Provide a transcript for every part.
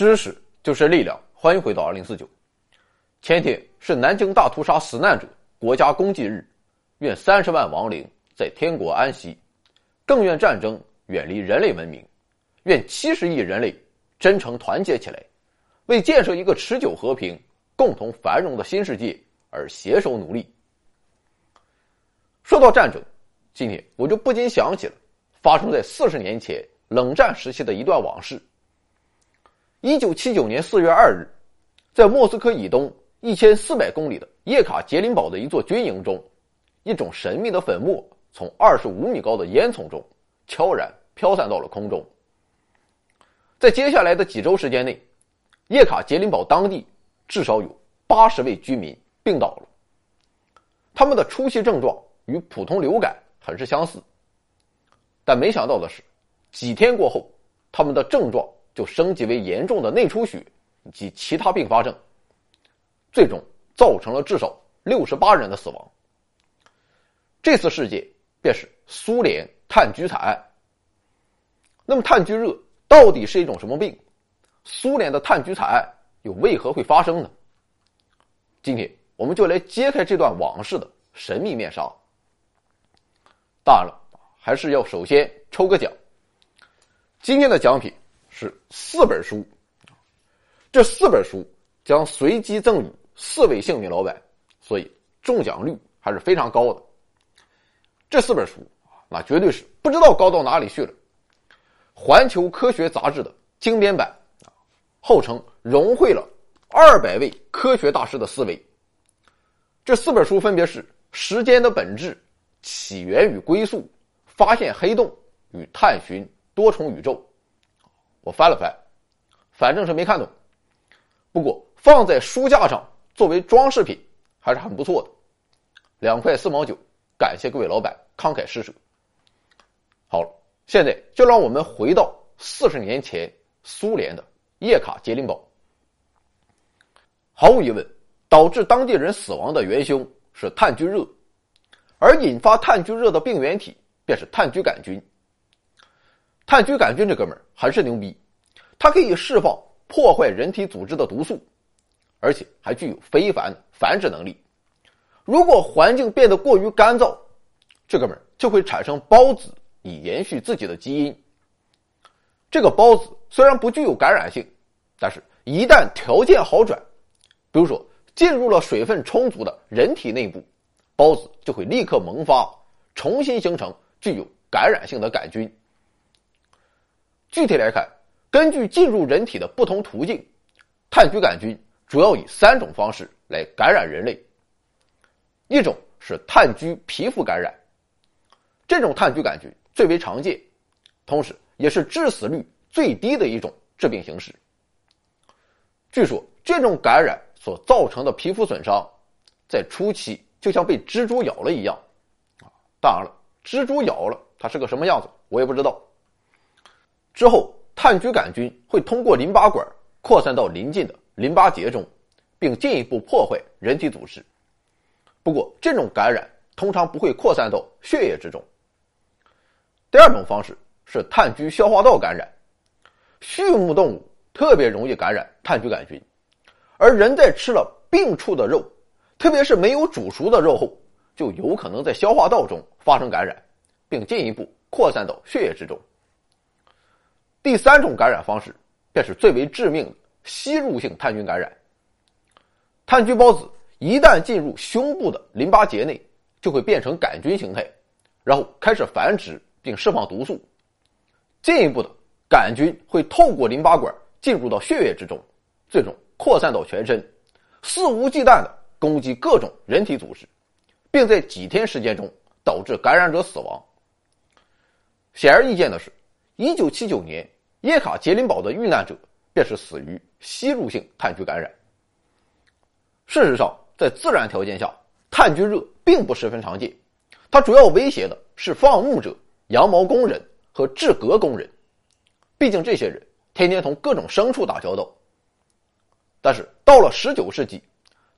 知识就是力量，欢迎回到二零四九。前天是南京大屠杀死难者国家公祭日，愿三十万亡灵在天国安息，更愿战争远离人类文明，愿七十亿人类真诚团结起来，为建设一个持久和平、共同繁荣的新世界而携手努力。说到战争，今天我就不禁想起了发生在四十年前冷战时期的一段往事。一九七九年四月二日，在莫斯科以东一千四百公里的叶卡捷琳堡的一座军营中，一种神秘的粉末从二十五米高的烟囱中悄然飘散到了空中。在接下来的几周时间内，叶卡捷琳堡当地至少有八十位居民病倒了。他们的初期症状与普通流感很是相似，但没想到的是，几天过后，他们的症状。就升级为严重的内出血以及其他并发症，最终造成了至少六十八人的死亡。这次事件便是苏联炭疽惨案。那么炭疽热到底是一种什么病？苏联的炭疽惨案又为何会发生呢？今天我们就来揭开这段往事的神秘面纱。当然了，还是要首先抽个奖。今天的奖品。是四本书，这四本书将随机赠予四位幸运老板，所以中奖率还是非常高的。这四本书那绝对是不知道高到哪里去了。环球科学杂志的精编版啊，号称融汇了二百位科学大师的思维。这四本书分别是《时间的本质》《起源与归宿》《发现黑洞与探寻多重宇宙》。我翻了翻，反正是没看懂。不过放在书架上作为装饰品还是很不错的，两块四毛九，感谢各位老板慷慨施舍。好了，现在就让我们回到四十年前苏联的叶卡捷琳堡。毫无疑问，导致当地人死亡的元凶是炭疽热，而引发炭疽热的病原体便是炭疽杆菌。炭疽杆菌这哥们儿还是牛逼，它可以释放破坏人体组织的毒素，而且还具有非凡繁殖能力。如果环境变得过于干燥，这哥们儿就会产生孢子以延续自己的基因。这个孢子虽然不具有感染性，但是一旦条件好转，比如说进入了水分充足的人体内部，孢子就会立刻萌发，重新形成具有感染性的杆菌。具体来看，根据进入人体的不同途径，炭疽杆菌主要以三种方式来感染人类。一种是炭疽皮肤感染，这种炭疽杆菌最为常见，同时也是致死率最低的一种致病形式。据说这种感染所造成的皮肤损伤，在初期就像被蜘蛛咬了一样，啊，当然了，蜘蛛咬了它是个什么样子，我也不知道。之后，炭疽杆菌会通过淋巴管扩散到邻近的淋巴结中，并进一步破坏人体组织。不过，这种感染通常不会扩散到血液之中。第二种方式是炭疽消化道感染，畜牧动物特别容易感染炭疽杆菌，而人在吃了病畜的肉，特别是没有煮熟的肉后，就有可能在消化道中发生感染，并进一步扩散到血液之中。第三种感染方式，便是最为致命的吸入性炭疽感染。炭疽孢子一旦进入胸部的淋巴结内，就会变成杆菌形态，然后开始繁殖并释放毒素。进一步的，杆菌会透过淋巴管进入到血液之中，最终扩散到全身，肆无忌惮的攻击各种人体组织，并在几天时间中导致感染者死亡。显而易见的是。一九七九年，叶卡捷琳堡的遇难者便是死于吸入性炭疽感染。事实上，在自然条件下，炭疽热并不十分常见，它主要威胁的是放牧者、羊毛工人和制革工人，毕竟这些人天天同各种牲畜打交道。但是到了十九世纪，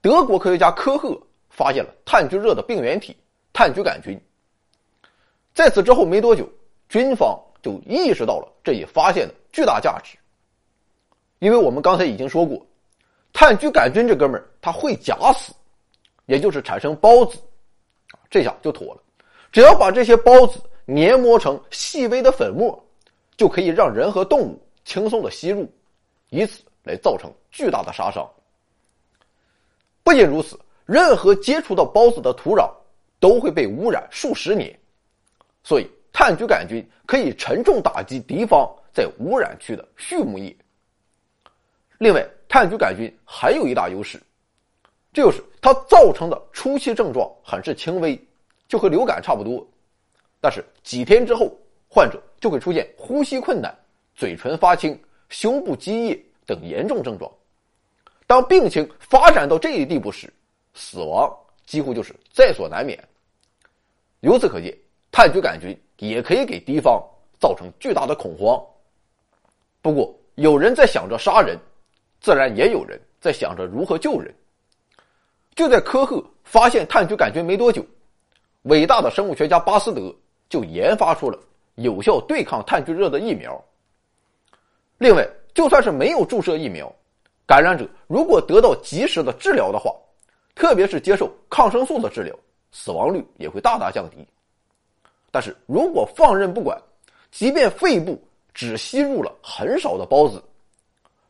德国科学家科赫发现了炭疽热的病原体炭疽杆菌。在此之后没多久，军方。就意识到了这一发现的巨大价值。因为我们刚才已经说过，炭疽杆菌这哥们儿他会假死，也就是产生孢子，这下就妥了。只要把这些孢子研磨成细微的粉末，就可以让人和动物轻松的吸入，以此来造成巨大的杀伤。不仅如此，任何接触到孢子的土壤都会被污染数十年，所以炭疽杆菌可以沉重打击敌方在污染区的畜牧业。另外，炭疽杆菌还有一大优势，这就是它造成的初期症状很是轻微，就和流感差不多。但是几天之后，患者就会出现呼吸困难、嘴唇发青、胸部积液等严重症状。当病情发展到这一地步时，死亡几乎就是在所难免。由此可见，炭疽杆菌也可以给敌方造成巨大的恐慌。不过，有人在想着杀人。自然也有人在想着如何救人。就在科赫发现炭疽杆菌没多久，伟大的生物学家巴斯德就研发出了有效对抗炭疽热的疫苗。另外，就算是没有注射疫苗，感染者如果得到及时的治疗的话，特别是接受抗生素的治疗，死亡率也会大大降低。但是如果放任不管，即便肺部只吸入了很少的孢子，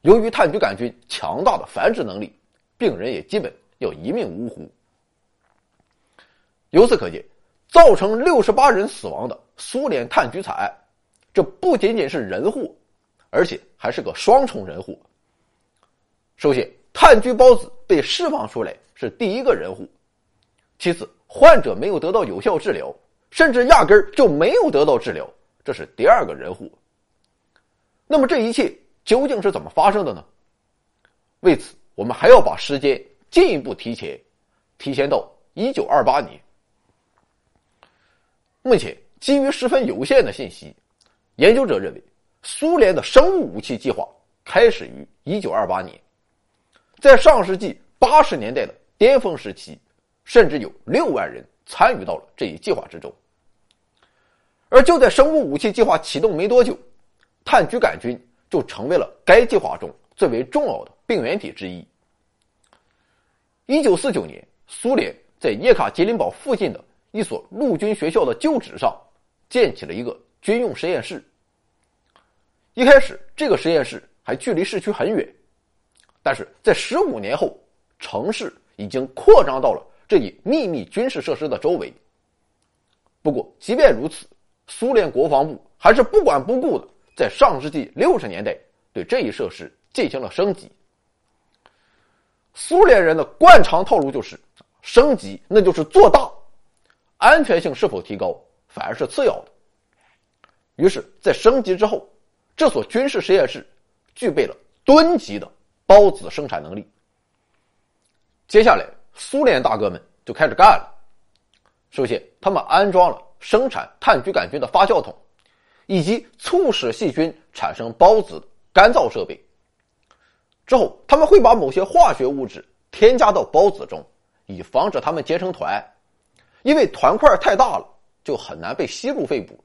由于炭疽杆菌强大的繁殖能力，病人也基本要一命呜呼。由此可见，造成六十八人死亡的苏联炭疽惨案，这不仅仅是人祸，而且还是个双重人祸。首先，炭疽孢子被释放出来是第一个人祸；其次，患者没有得到有效治疗，甚至压根儿就没有得到治疗，这是第二个人祸。那么这一切。究竟是怎么发生的呢？为此，我们还要把时间进一步提前，提前到一九二八年。目前，基于十分有限的信息，研究者认为，苏联的生物武器计划开始于一九二八年，在上世纪八十年代的巅峰时期，甚至有六万人参与到了这一计划之中。而就在生物武器计划启动没多久，炭疽杆菌。就成为了该计划中最为重要的病原体之一。一九四九年，苏联在叶卡捷琳堡附近的一所陆军学校的旧址上建起了一个军用实验室。一开始，这个实验室还距离市区很远，但是在十五年后，城市已经扩张到了这一秘密军事设施的周围。不过，即便如此，苏联国防部还是不管不顾的。在上世纪六十年代，对这一设施进行了升级。苏联人的惯常套路就是升级，那就是做大，安全性是否提高反而是次要的。于是，在升级之后，这所军事实验室具备了吨级的孢子生产能力。接下来，苏联大哥们就开始干了。首先，他们安装了生产炭疽杆菌的发酵桶。以及促使细菌产生孢子的干燥设备。之后，他们会把某些化学物质添加到孢子中，以防止它们结成团，因为团块太大了，就很难被吸入肺部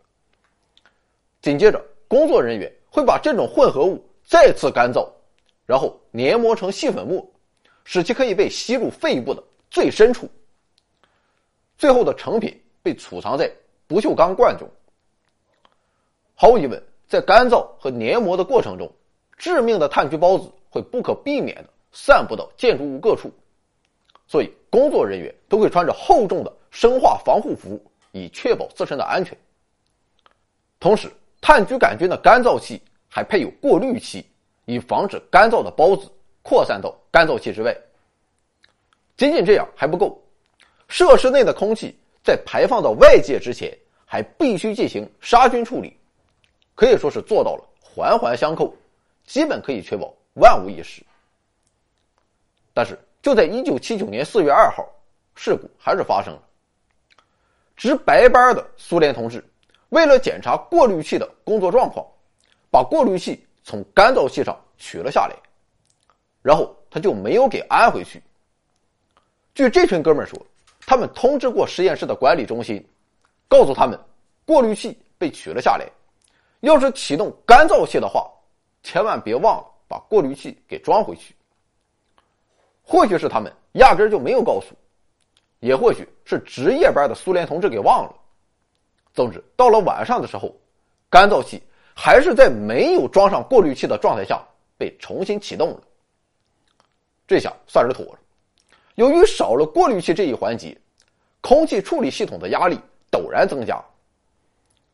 紧接着，工作人员会把这种混合物再次干燥，然后研磨成细粉末，使其可以被吸入肺部的最深处。最后的成品被储藏在不锈钢罐中。毫无疑问，在干燥和粘膜的过程中，致命的炭疽孢子会不可避免的散布到建筑物各处，所以工作人员都会穿着厚重的生化防护服，以确保自身的安全。同时，炭疽杆菌的干燥器还配有过滤器，以防止干燥的孢子扩散到干燥器之外。仅仅这样还不够，设施内的空气在排放到外界之前，还必须进行杀菌处理。可以说是做到了环环相扣，基本可以确保万无一失。但是就在一九七九年四月二号，事故还是发生了。值白班的苏联同志为了检查过滤器的工作状况，把过滤器从干燥器上取了下来，然后他就没有给安回去。据这群哥们说，他们通知过实验室的管理中心，告诉他们过滤器被取了下来。要是启动干燥器的话，千万别忘了把过滤器给装回去。或许是他们压根就没有告诉，也或许是值夜班的苏联同志给忘了。总之，到了晚上的时候，干燥器还是在没有装上过滤器的状态下被重新启动了。这下算是妥了。由于少了过滤器这一环节，空气处理系统的压力陡然增加。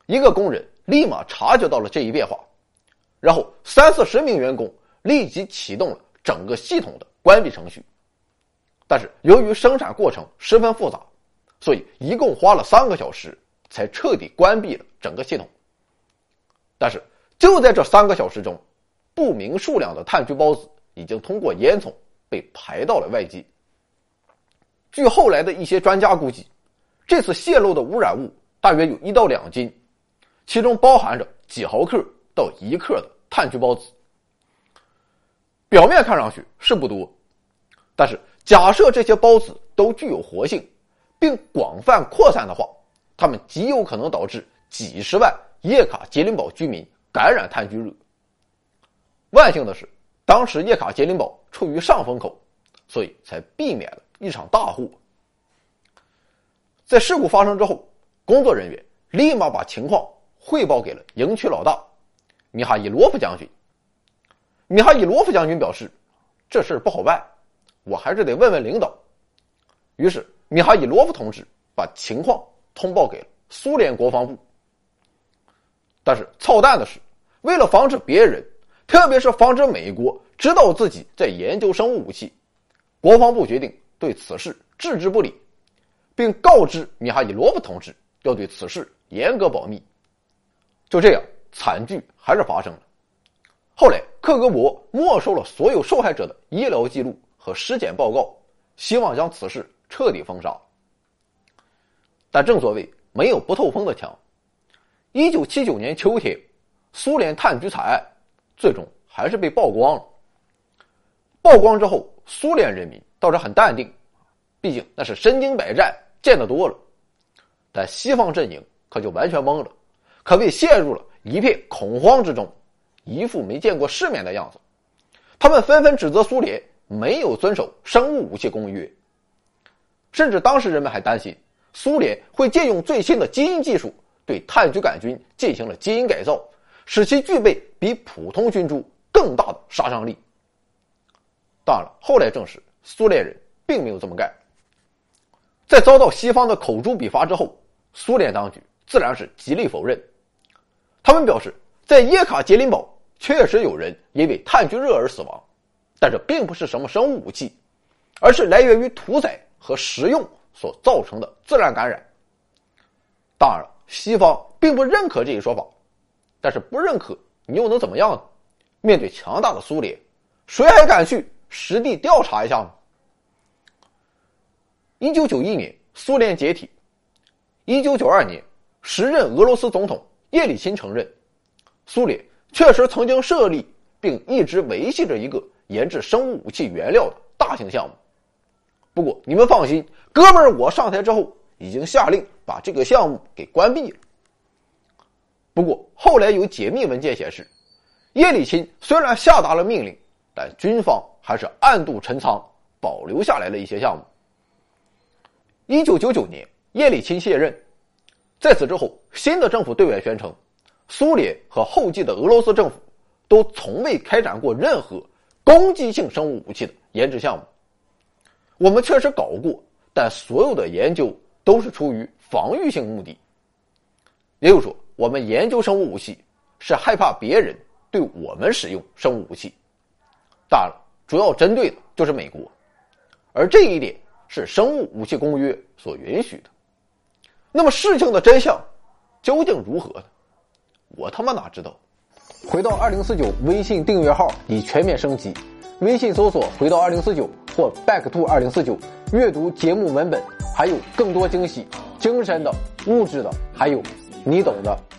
一个工人立马察觉到了这一变化，然后三四十名员工立即启动了整个系统的关闭程序。但是由于生产过程十分复杂，所以一共花了三个小时才彻底关闭了整个系统。但是就在这三个小时中，不明数量的炭疽孢子已经通过烟囱被排到了外界。据后来的一些专家估计，这次泄露的污染物大约有一到两斤，其中包含着几毫克到一克的炭疽孢子。表面看上去是不多，但是假设这些孢子都具有活性，并广泛扩散的话，它们极有可能导致几十万叶卡捷琳堡居民感染炭疽热。万幸的是，当时叶卡捷琳堡处于上风口，所以才避免了。一场大祸。在事故发生之后，工作人员立马把情况汇报给了营区老大米哈伊罗夫将军。米哈伊罗夫将军表示：“这事不好办，我还是得问问领导。”于是，米哈伊罗夫同志把情况通报给了苏联国防部。但是，操蛋的是，为了防止别人，特别是防止美国知道自己在研究生物武器，国防部决定。对此事置之不理，并告知米哈伊罗夫同志要对此事严格保密。就这样，惨剧还是发生了。后来，克格勃没收了所有受害者的医疗记录和尸检报告，希望将此事彻底封杀。但正所谓没有不透风的墙，一九七九年秋天，苏联炭疽惨案最终还是被曝光了。曝光之后，苏联人民。倒是很淡定，毕竟那是身经百战，见得多了。但西方阵营可就完全懵了，可谓陷入了一片恐慌之中，一副没见过世面的样子。他们纷纷指责苏联没有遵守生物武器公约，甚至当时人们还担心苏联会借用最新的基因技术对炭疽杆菌进行了基因改造，使其具备比普通菌株更大的杀伤力。当然了，后来证实。苏联人并没有这么干。在遭到西方的口诛笔伐之后，苏联当局自然是极力否认。他们表示，在叶卡捷琳堡确实有人因为炭疽热而死亡，但这并不是什么生物武器，而是来源于屠宰和食用所造成的自然感染。当然了，西方并不认可这一说法，但是不认可你又能怎么样呢？面对强大的苏联，谁还敢去？实地调查一下呢？一九九一年，苏联解体。一九九二年，时任俄罗斯总统叶利钦承认，苏联确实曾经设立并一直维系着一个研制生物武器原料的大型项目。不过，你们放心，哥们儿，我上台之后已经下令把这个项目给关闭了。不过，后来有解密文件显示，叶利钦虽然下达了命令，但军方。还是暗度陈仓，保留下来了一些项目。一九九九年，叶利钦卸任，在此之后，新的政府对外宣称，苏联和后继的俄罗斯政府都从未开展过任何攻击性生物武器的研制项目。我们确实搞过，但所有的研究都是出于防御性目的。也就是说，我们研究生物武器是害怕别人对我们使用生物武器。当然了。主要针对的就是美国，而这一点是生物武器公约所允许的。那么事情的真相究竟如何呢？我他妈哪知道？回到二零四九微信订阅号已全面升级，微信搜索“回到二零四九”或 “back to 二零四九”，阅读节目文本，还有更多惊喜，精神的、物质的，还有你懂的。